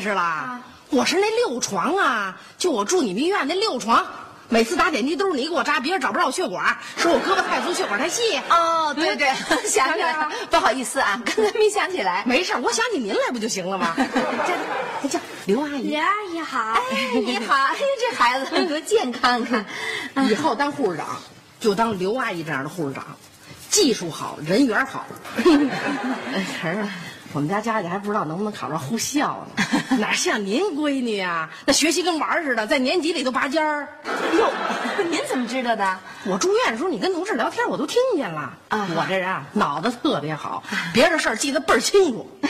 认识了。我是那六床啊，就我住你们医院那六床。每次打点滴都是你给我扎，别人找不着我血管，说我胳膊太粗，血管太细。哦，对对，想起来了，不好意思啊，刚才没想起来。没事，我想起您来不就行了吗？这叫刘阿姨。刘阿姨好，哎，你好，哎，这孩子多健康啊！以后当护士长就当刘阿姨这样的护士长，技术好，人缘好。我们家佳佳还不知道能不能考上护校呢，哪像您闺女呀？那学习跟玩似的，在年级里头拔尖儿。哟，您怎么知道的？我住院的时候，你跟同事聊天，我都听见了。啊，我这人啊，脑子特别好，别的事儿记得倍儿清楚。你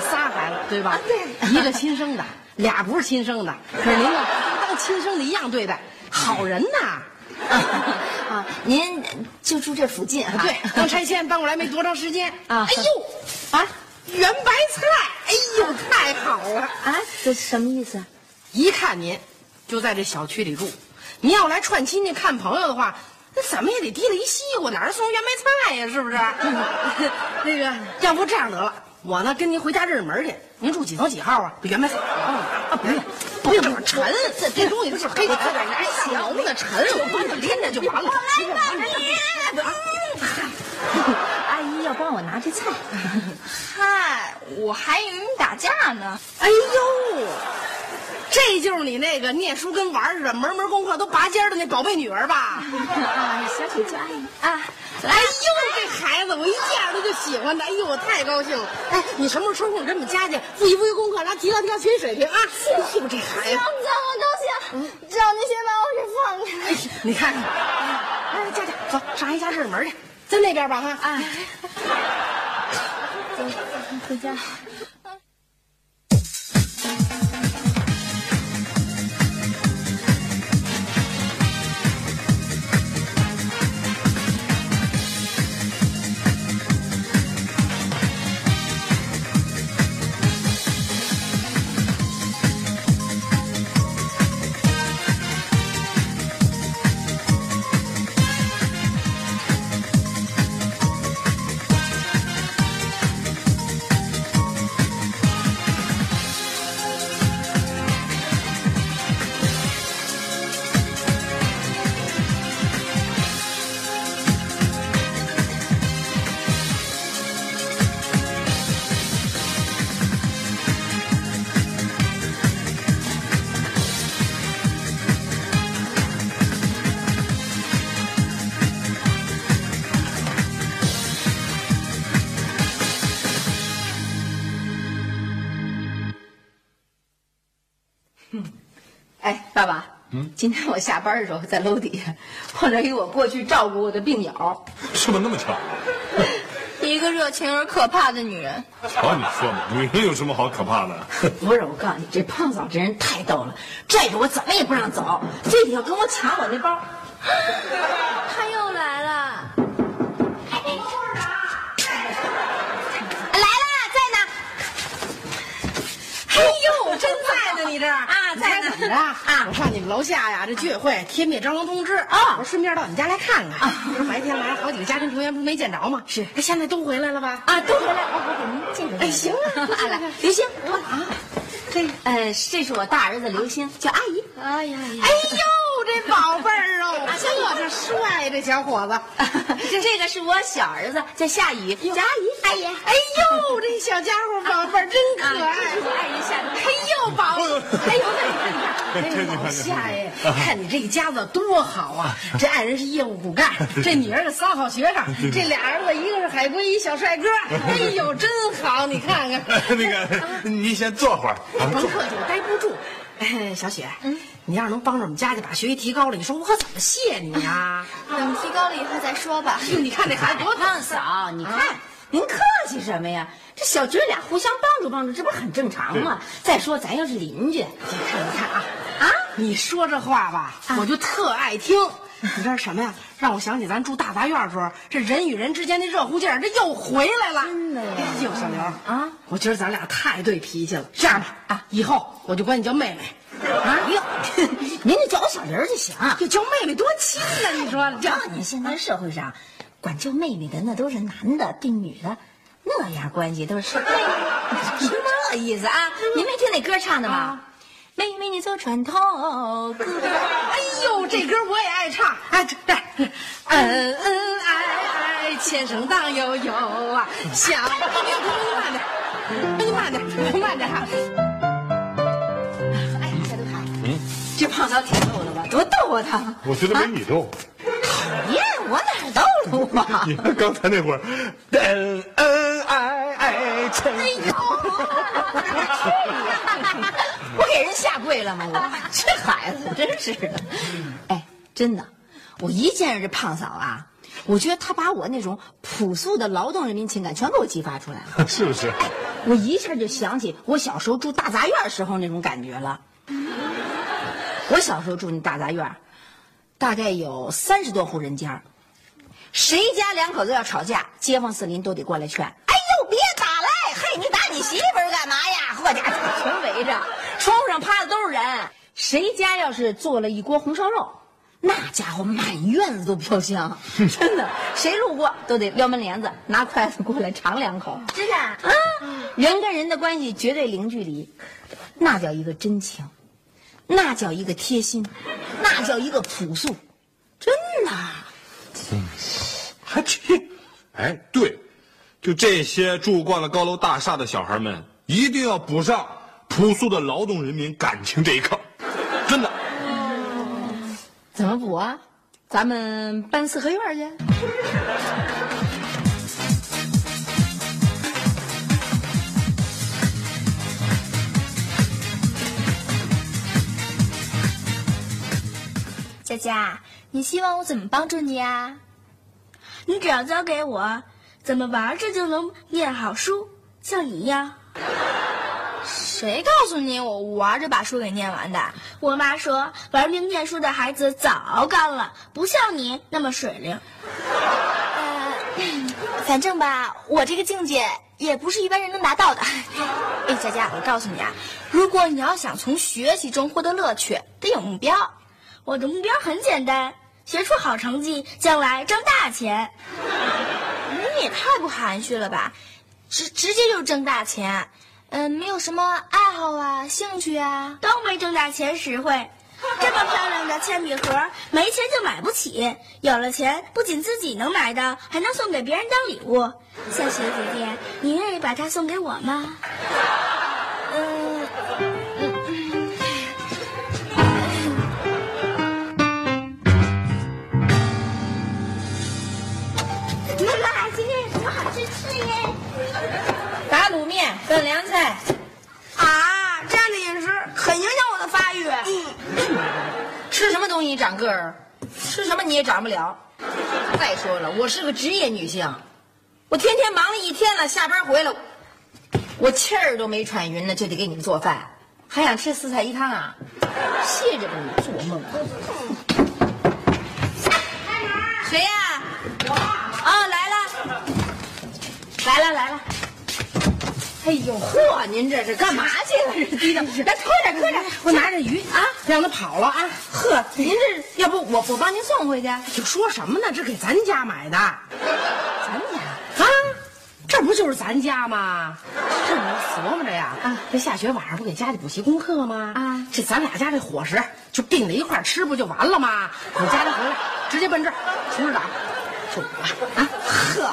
仨孩子对吧？对，一个亲生的，俩不是亲生的。可是您呢，当亲生的一样对待，好人呐。啊，您就住这附近哈？对，刚拆迁搬过来没多长时间。啊，哎呦，啊。圆白菜，哎呦，太好了！啊，这什么意思？一看您就在这小区里住，您要来串亲戚、看朋友的话，那怎么也得提了一西瓜，哪儿送圆白菜呀？是不是？那个，要不这样得了，我呢跟您回家认认门去。您住几层几号啊？圆白菜啊，不用，不用这么沉，这这东西都是黑的，还小的，沉，我帮你拎着就完了。我来帮你。要帮我拿这菜，嗨，我还以为你打架呢。哎呦，这就是你那个念书跟玩似的，门门功课都拔尖的那宝贝女儿吧？啊，小雪叫阿姨啊！哎呦，这孩子我一见他就喜欢他，哎呦，我太高兴了。哎，你什么时候抽空跟我们家去复习复习功课，来提高提高学习水平啊？哎呦，这孩子，怎么都行，只要你先把我给放开。你看看，哎，佳佳，走，上阿姨家认门去。在那边吧，哈！哎，走，回家。嗯，今天我下班的时候在楼底下碰着一我过去照顾我的病友，是不是那么巧？一个热情而可怕的女人。瞧你说嘛，女人有什么好可怕的？不是，我告诉你，这胖嫂这人太逗了，拽着我怎么也不让走，非得要跟我抢我那包。他 又怎么着啊？我上你们楼下呀，这居委会贴灭蟑螂通知啊，我顺便到你们家来看看。说白天来了好几个家庭成员，不是没见着吗？是。哎，现在都回来了吧？啊，都回来了。我我给您介绍。哎，行啊，来，刘星，我啊，这呃，这是我大儿子刘星，叫阿姨。哎呀，哎呦，这宝贝儿哦，这这帅，这小伙子。这个是我小儿子，叫夏雨，叫阿姨。阿姨，哎呦，这小家伙宝贝儿真可爱。这是我阿姨夏雨。哎呦，宝，哎 哎，老夏呀，看你这一家子多好啊！这爱人是业务骨干，这女儿是三好学生，这俩儿子一个是海归，一小帅哥。哎呦，真好！你看看。那个，您先坐会儿。甭客气，我待不住。哎，小雪，你要是能帮着我们佳佳把学习提高了，你说我可怎么谢你呀？等提高了以后再说吧。你看这孩子多胖嫂，你看您客气什么呀？这小侄俩互相帮助帮助，这不是很正常吗？再说咱又是邻居，你看，你看啊啊！你说这话吧，我就特爱听。你这是什么呀？让我想起咱住大杂院的时候，这人与人之间的热乎劲儿，这又回来了。真的呀哎呦，小刘啊，我觉得咱俩太对脾气了。这样吧，啊，以后我就管你叫妹妹。啊哟，您就叫我小玲就行。就叫妹妹多亲呢，你说这照您现在社会上，管叫妹妹的那都是男的，对女的那样关系都是是这 意思啊？您没听那歌唱的吗？妹妹你坐船头，哥哥哎呦，这歌我也爱唱。哎，这这，恩恩爱爱，前生荡悠悠啊，想你慢点，你慢点，慢点哈。哎，小刘海，嗯，这胖嫂挺逗的吧？多逗啊他！我觉得没你逗。耶，我哪儿逗了我？你看刚才那会儿，恩恩爱爱，前哎呦，我给人下跪了吗？我这孩子真是的。哎，真的，我一见着这胖嫂啊，我觉得她把我那种朴素的劳动人民情感全给我激发出来了。是不是？我一下就想起我小时候住大杂院时候那种感觉了。我小时候住那大杂院，大概有三十多户人家，谁家两口子要吵架，街坊四邻都得过来劝。哎呦，别打了！嘿，你打你媳妇儿干嘛呀？好家伙，全围着，窗户上趴的都是人。谁家要是做了一锅红烧肉，那家伙满院子都飘香，真的，谁路过都得撩门帘子，拿筷子过来尝两口。真的啊？啊，人跟人的关系绝对零距离，那叫一个真情，那叫一个贴心，那叫一个朴素，真的。还去？哎，对，就这些住惯了高楼大厦的小孩们，一定要补上朴素的劳动人民感情这一课，真的。怎么补啊？咱们搬四合院去。佳佳，你希望我怎么帮助你啊？你只要教给我怎么玩着就能念好书，像你一样。谁告诉你我玩着把书给念完的？我妈说，玩命念书的孩子早干了，不像你那么水灵。呃，反正吧，我这个境界也不是一般人能达到的。哎，佳佳，我告诉你啊，如果你要想从学习中获得乐趣，得有目标。我的目标很简单，学出好成绩，将来挣大钱。你也太不含蓄了吧，直直接就挣大钱。嗯、没有什么爱好啊、兴趣啊。都没挣大钱实惠。这么漂亮的铅笔盒，没钱就买不起。有了钱，不仅自己能买到，还能送给别人当礼物。小雪姐姐，你愿意把它送给我吗？打卤面拌凉菜，啊，这样的饮食很影响我的发育。吃什么东西长个儿，吃什么你也长不了。再说了，我是个职业女性，我天天忙了一天了，下班回来，我气儿都没喘匀呢，就得给你们做饭，还想吃四菜一汤啊？歇着吧你，做梦！谁呀、我啊，来了，来了来了。哎呦嚯！您这是干嘛去了？这低着，来快点快点，我拿着鱼啊，让他跑了啊！呵，您这要不我我帮您送回去？就说什么呢？这给咱家买的，咱家啊，这不就是咱家吗？这我琢磨着呀，啊，这下学晚上不给家里补习功课吗？啊这咱俩家这伙食就并在一块吃，不就完了吗？你家里回来直接奔这儿，厨师长，啊，呵，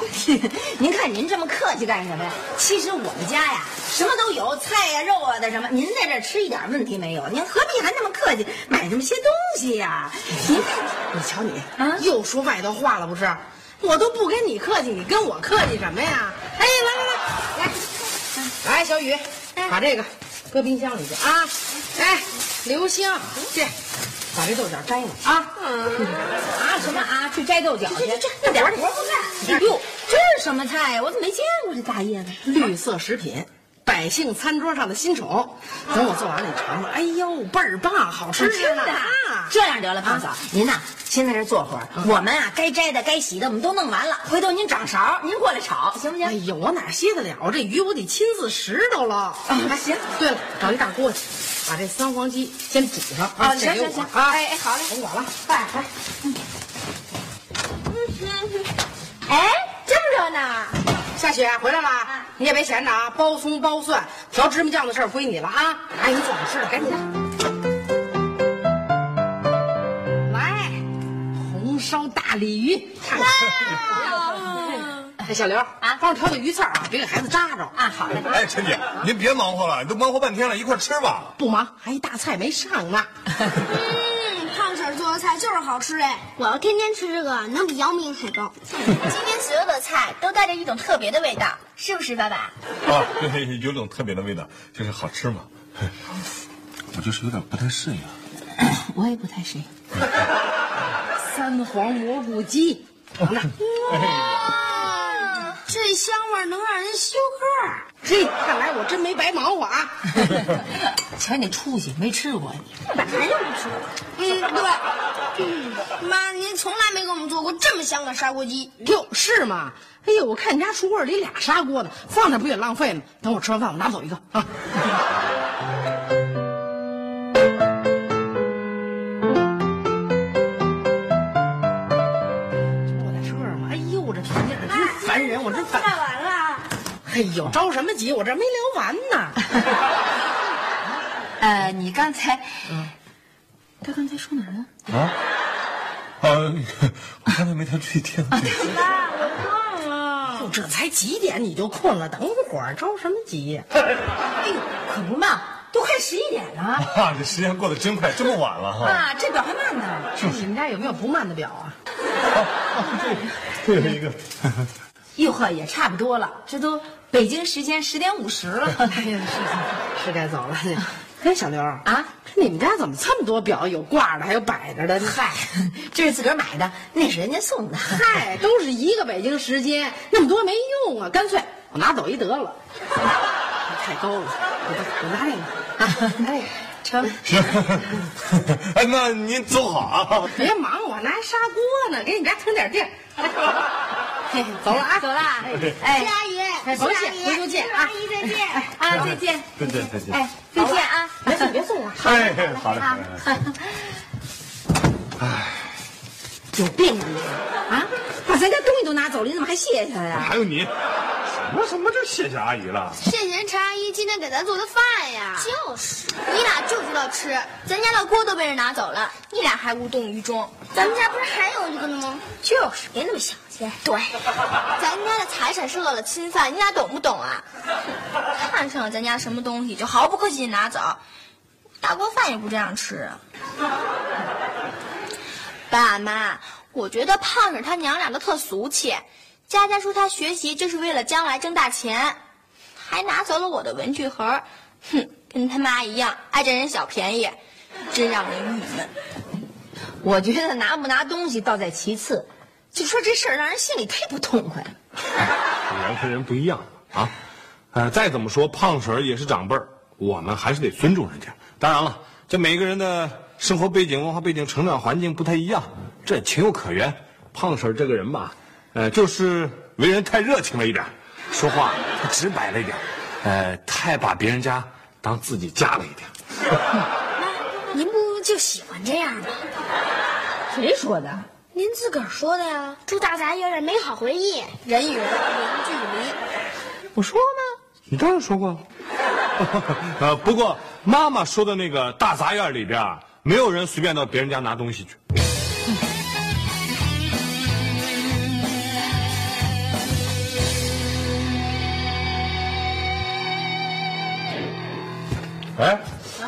您看您这么客气干什么呀？其实我们家呀，什么都有，菜呀、肉啊的什么，您在这吃一点问题没有。您何必还那么客气，买这么些东西呀？您你瞧你啊又说外头话了不是？我都不跟你客气，你跟我客气什么呀？哎，来来来来，来小雨，把这个搁冰箱里去啊！哎，刘星，这把这豆角摘了啊！啊什么啊？去摘豆角去？这点活不干。哟，这是什么菜呀？我怎么没见过这大叶子？绿色食品，百姓餐桌上的新宠。等我做完了，你尝尝。哎呦，倍儿棒，好吃真的啊！这样得了，胖嫂，您呐先在这坐会儿，我们啊该摘的该洗的我们都弄完了，回头您掌勺，您过来炒，行不行？哎呦，我哪歇得了？这鱼我得亲自拾着了。啊行对了，找一大锅去，把这三黄鸡先煮上啊，行行行，啊！哎哎，好嘞，甭管了。快来。哎，这么热闹，夏雪回来了，你也别闲着啊！包葱包蒜、调芝麻酱的事儿归你了啊！阿姨做好吃的，赶紧的来，红烧大鲤鱼，看 小刘啊，帮我挑个鱼刺儿啊，别给孩子扎着啊，好嘞。哎，陈姐，您别忙活了，你都忙活半天了，一块吃吧。不忙，还一大菜没上呢。做的菜就是好吃哎！我要天天吃这个，能比姚明还高。今天所有的菜都带着一种特别的味道，是不是，爸爸？啊，对，有种特别的味道，就是好吃嘛。我就是有点不太适应。我也不太适应。三黄蘑菇鸡，尝尝。哇，这香味能让人休克。嘿，看来我真没白忙活啊！瞧你出息，没吃过你。本来就不吃。嗯，对。嗯，妈，您从来没给我们做过这么香的砂锅鸡。哟，是吗？哎呦，我看你家橱柜里俩砂锅呢，放那不也浪费吗？等我吃完饭，我拿走一个啊。我真烦。看完了。哎呦，着什么急？我这没聊完呢。呃，你刚才，他刚才说哪儿了？啊？呃，我刚才没太注意听。爸，我忘了。哟，这才几点你就困了？等会儿着什么急？哎呦，可不嘛，都快十一点了啊，这时间过得真快，这么晚了哈。啊，这表还慢呢。你们家有没有不慢的表啊？这有一个。哟呵，也差不多了，这都北京时间十点五十了。哎呀，是是该走了。哎，小刘啊，这你们家怎么这么多表？有挂的，还有摆着的。嗨，这是自个儿买的，那是人家送的。嗨，都是一个北京时间，那么多没用啊，干脆我拿走一得了。太高了，我我拿这个，啊，拿这个。成，行，哎，那您走好啊。别忙，我拿砂锅呢，给你家腾点地儿。嘿，走了啊，走了。哎，谢阿姨，哎，谢谢，回头见啊。阿姨再见。啊，再见。再见，再见。哎，再见啊！别送，别送了。哎，好嘞，好嘞。有病啊你！啊，把咱家东西都拿走了，你怎么还谢谢他呀？还有你，什么什么就谢谢阿姨了？谢谢陈阿姨今天给咱做的饭呀。就是，你俩就知道吃，咱家的锅都被人拿走了，你俩还无动于衷。咱们家不是还有一个呢吗？就是，别那么小气。对，咱家的财产受到了侵犯，你俩懂不懂啊？看上了咱家什么东西就毫不客气地拿走，大锅饭也不这样吃啊。爸妈，我觉得胖婶他娘俩都特俗气。佳佳说她学习就是为了将来挣大钱，还拿走了我的文具盒，哼，跟他妈一样爱占人小便宜，真让人郁闷。我觉得拿不拿东西倒在其次，就说这事儿让人心里忒不痛快了。人和人不一样啊，呃，再怎么说胖婶也是长辈儿，我们还是得尊重人家。当然了，这每个人的生活背景、文化背景、成长环境不太一样，这情有可原。胖婶这个人吧，呃，就是为人太热情了一点，说话太直白了一点，呃，太把别人家当自己家了一点。您不就喜欢这样吗？谁说的？您自个儿说的呀。祝大杂院的美好回忆，人与人零距离。我说吗？你当然说过了。呃，不过妈妈说的那个大杂院里边啊，没有人随便到别人家拿东西去。哎，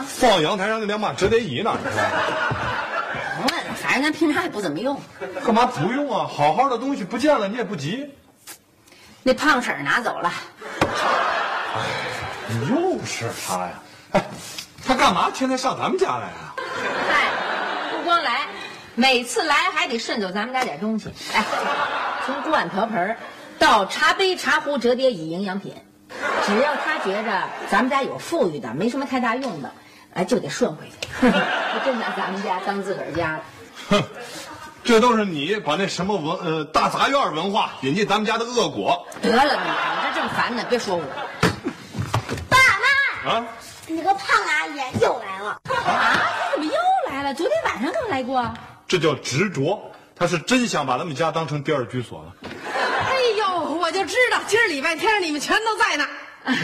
放阳台上那两把折叠椅呢？甭问了，反正咱平常也不怎么用。干嘛不用啊？好好的东西不见了，你也不急。那胖婶儿拿走了。又是他呀！哎，他干嘛天天上咱们家来啊？嗨，不光来，每次来还得顺走咱们家点东西。哎，从锅碗瓢盆到茶杯茶壶折叠椅营养品，只要他觉着咱们家有富裕的，没什么太大用的，哎，就得顺回去。真拿咱们家当自个儿家了。哼，这都是你把那什么文呃大杂院文化引进咱们家的恶果得了，你我这正烦呢，别说我爸妈，啊！你个胖阿姨又来了。啊！你怎么又来了？昨天晚上刚来过。这叫执着，他是真想把咱们家当成第二居所了。哎呦，我就知道今儿礼拜天你们全都在呢。哎，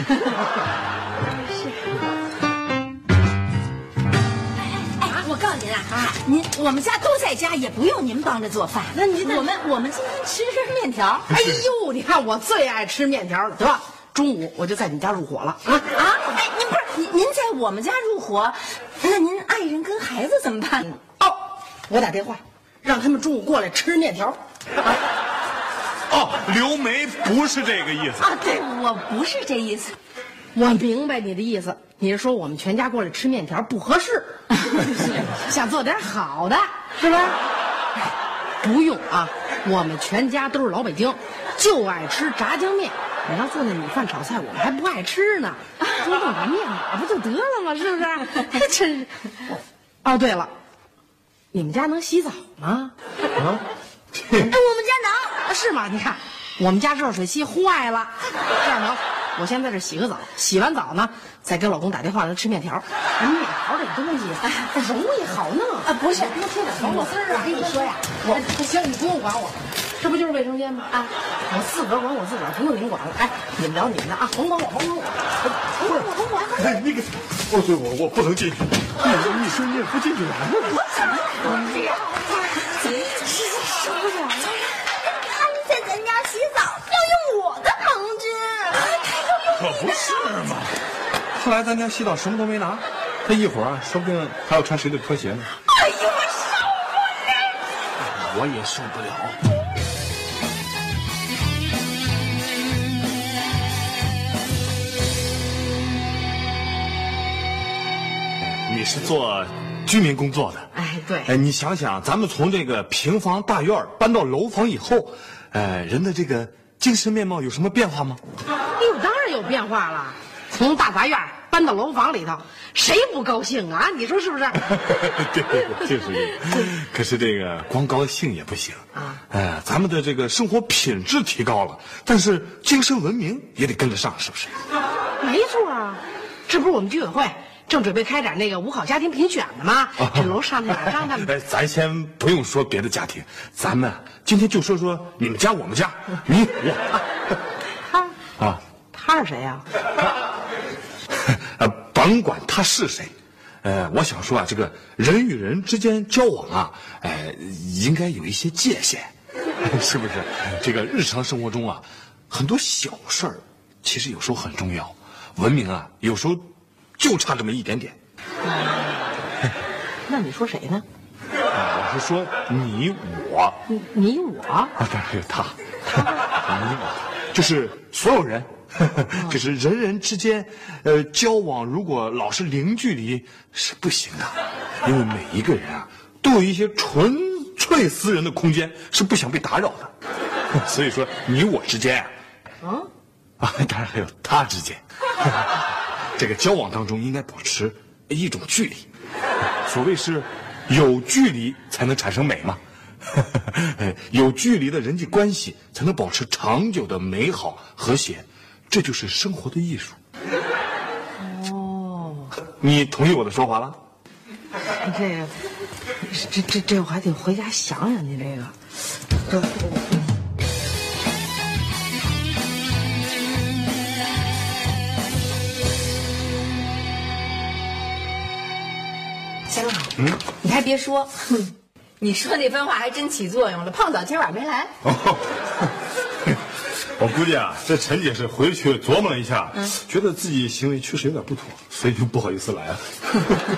我告诉您啊，您我们家都在家，也不用您帮着做饭。那您我们我们今天吃根面条。哎呦，你看我最爱吃面条了，得中午我就在你们家入伙了啊！啊，哎，您不是您您在我们家入伙，那您爱人跟孩子怎么办？哦，我打电话让他们中午过来吃面条。哦，刘梅不是这个意思。啊，对，我不是这意思。我明白你的意思，你是说我们全家过来吃面条不合适，想做点好的，是吧？不用啊，我们全家都是老北京，就爱吃炸酱面。你要做那米饭炒菜，我们还不爱吃呢，多弄点面码不就得了吗？是不是？真是。哦，对了，你们家能洗澡吗？啊，哎，我们家能，是吗？你看，我们家热水器坏了，这样能。我先在这洗个澡，洗完澡呢，再给老公打电话让他吃面条。哎面条这东西哎容易好弄啊，不是，多添点黄瓜丝儿啊。我跟你说呀，我不行，你不用管我，这不就是卫生间吗？啊，我自个儿管我自个儿，不用您管了。哎，你们聊你们的啊，甭管我，甭管我，甭管我，甭管我。哎，那个，哦，对，我我不能进去，你你说你也不进去玩呢？我怎么不了了！他们在咱家洗澡要用我的棚子，可不是嘛！后来咱家洗澡什么都没拿，他一会儿啊，说不定还要穿谁的拖鞋呢。哎呦，我受不了！我也受不了。你是做居民工作的，哎，对，哎，你想想，咱们从这个平房大院搬到楼房以后，呃，人的这个精神面貌有什么变化吗？哎呦，当然有变化了。从大杂院搬到楼房里头，谁不高兴啊？你说是不是？对，就是这个。可是这个光高兴也不行啊。哎，咱们的这个生活品质提高了，但是精神文明也得跟得上，是不是？没错啊，这不是我们居委会正准备开展那个五好家庭评选呢吗？这楼上那老张他们，哎，咱先不用说别的家庭，咱们今天就说说你们家、我们家，你我。他啊，他是谁呀、呃，甭管他是谁，呃，我想说啊，这个人与人之间交往啊，呃，应该有一些界限，是不是？这个日常生活中啊，很多小事儿，其实有时候很重要。文明啊，有时候就差这么一点点。那你说谁呢？啊，我是说你我你你我啊，当然还有他，你我，就是所有人。就是人人之间，呃，交往如果老是零距离是不行的，因为每一个人啊，都有一些纯粹私人的空间，是不想被打扰的。所以说，你我之间啊，嗯，啊，当然还有他之间，这个交往当中应该保持一种距离。所谓是有距离才能产生美嘛，有距离的人际关系才能保持长久的美好和谐。这就是生活的艺术。哦，你同意我的说法了？这个，这这这我还得回家想想你。这个，这行了，嗯，你还别说，哼 你说那番话还真起作用了。胖嫂今儿晚上没来，哦，我估计啊，这陈姐是回去琢磨了一下，觉得自己行为确实有点不妥，所以就不好意思来了。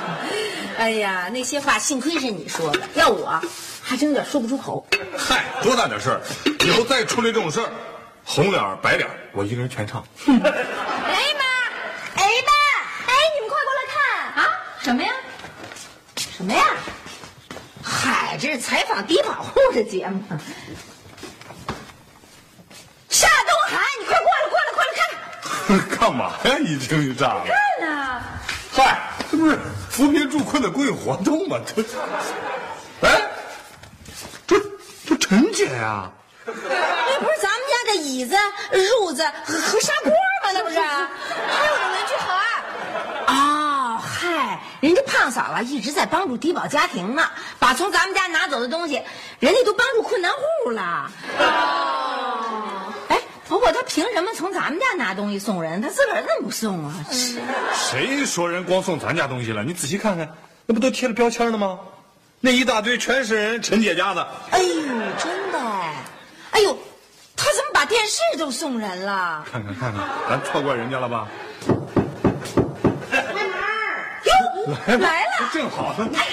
哎呀，那些话幸亏是你说的，要我还真有点说不出口。嗨，多大点事儿！以后再出来这种事儿，红脸白脸，我一个人全唱。哎妈，哎爸，哎你们快过来看啊！什么呀？什么呀？嗨，这是采访低保户的节目。夏东海，你快过来，过来，过来看看。干嘛呀？一惊一乍的。看呐，嗨，这不是扶贫助困的公益活动吗？这，哎，这这陈姐呀、那不是咱们家的椅子、褥子和和砂锅吗？那不是？还有我们去好啊！哦，嗨，人家胖嫂啊一直在帮助低保家庭呢，把从咱们家拿走的东西，人家都帮助困难户了。哦，哎，不过他凭什么从咱们家拿东西送人？他自个儿怎么不送啊？谁说人光送咱家东西了？你仔细看看，那不都贴了标签了吗？那一大堆全是人陈姐家的。哎呦，真的哎，哎呦，他怎么把电视都送人了？看看看看，咱错怪人家了吧？哟，来了。正好。哎，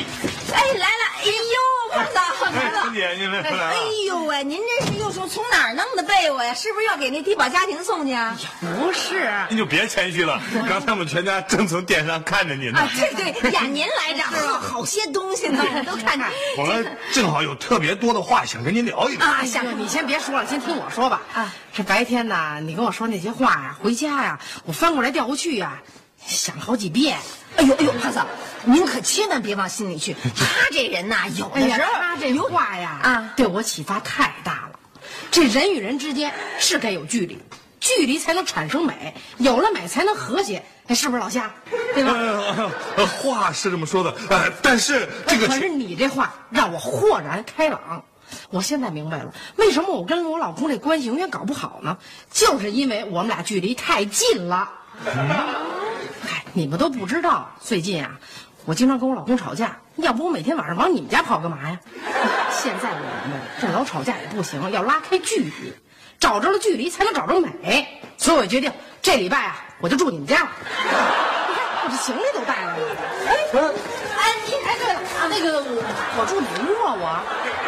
哎，来了！哎呦，胖嫂来哎，了陈。姐，您来来哎。呦喂，您这是又从从哪儿弄的被窝呀？是不是要给那低保家庭送去啊？不是，您就别谦虚了，刚才我们全家正从电视上看着您呢。啊，对对，呀，您来着，好好些东西呢，我都看着。我们正好有特别多的话想跟您聊一聊。啊，哎想，你先别说了，先听我说吧。啊，这白天呢，你跟我说那些话呀，回家呀，我翻过来调过去呀，想了好几遍。哎呦哎呦，胖嫂，您可千万别往心里去。他这人呐，有哎呀，的时候他这话呀，啊对我启发太大了。这人与人之间是该有距离，距离才能产生美，有了美才能和谐，哎，是不是老夏？对吧？呃，呃话是这么说的，呃，但是这个可是你这话让我豁然开朗。我现在明白了，为什么我跟我老公这关系永远搞不好呢？就是因为我们俩距离太近了。嗨，你们都不知道，最近啊，我经常跟我老公吵架，要不我每天晚上往你们家跑干嘛呀？现在我明白了，这老吵架也不行，要拉开距离，找着了距离才能找着美。所以我决定这礼拜啊，我就住你们家了。你看，我这行李都带来了。哎，哎，你哎，对了，那个我我住哪屋啊？我。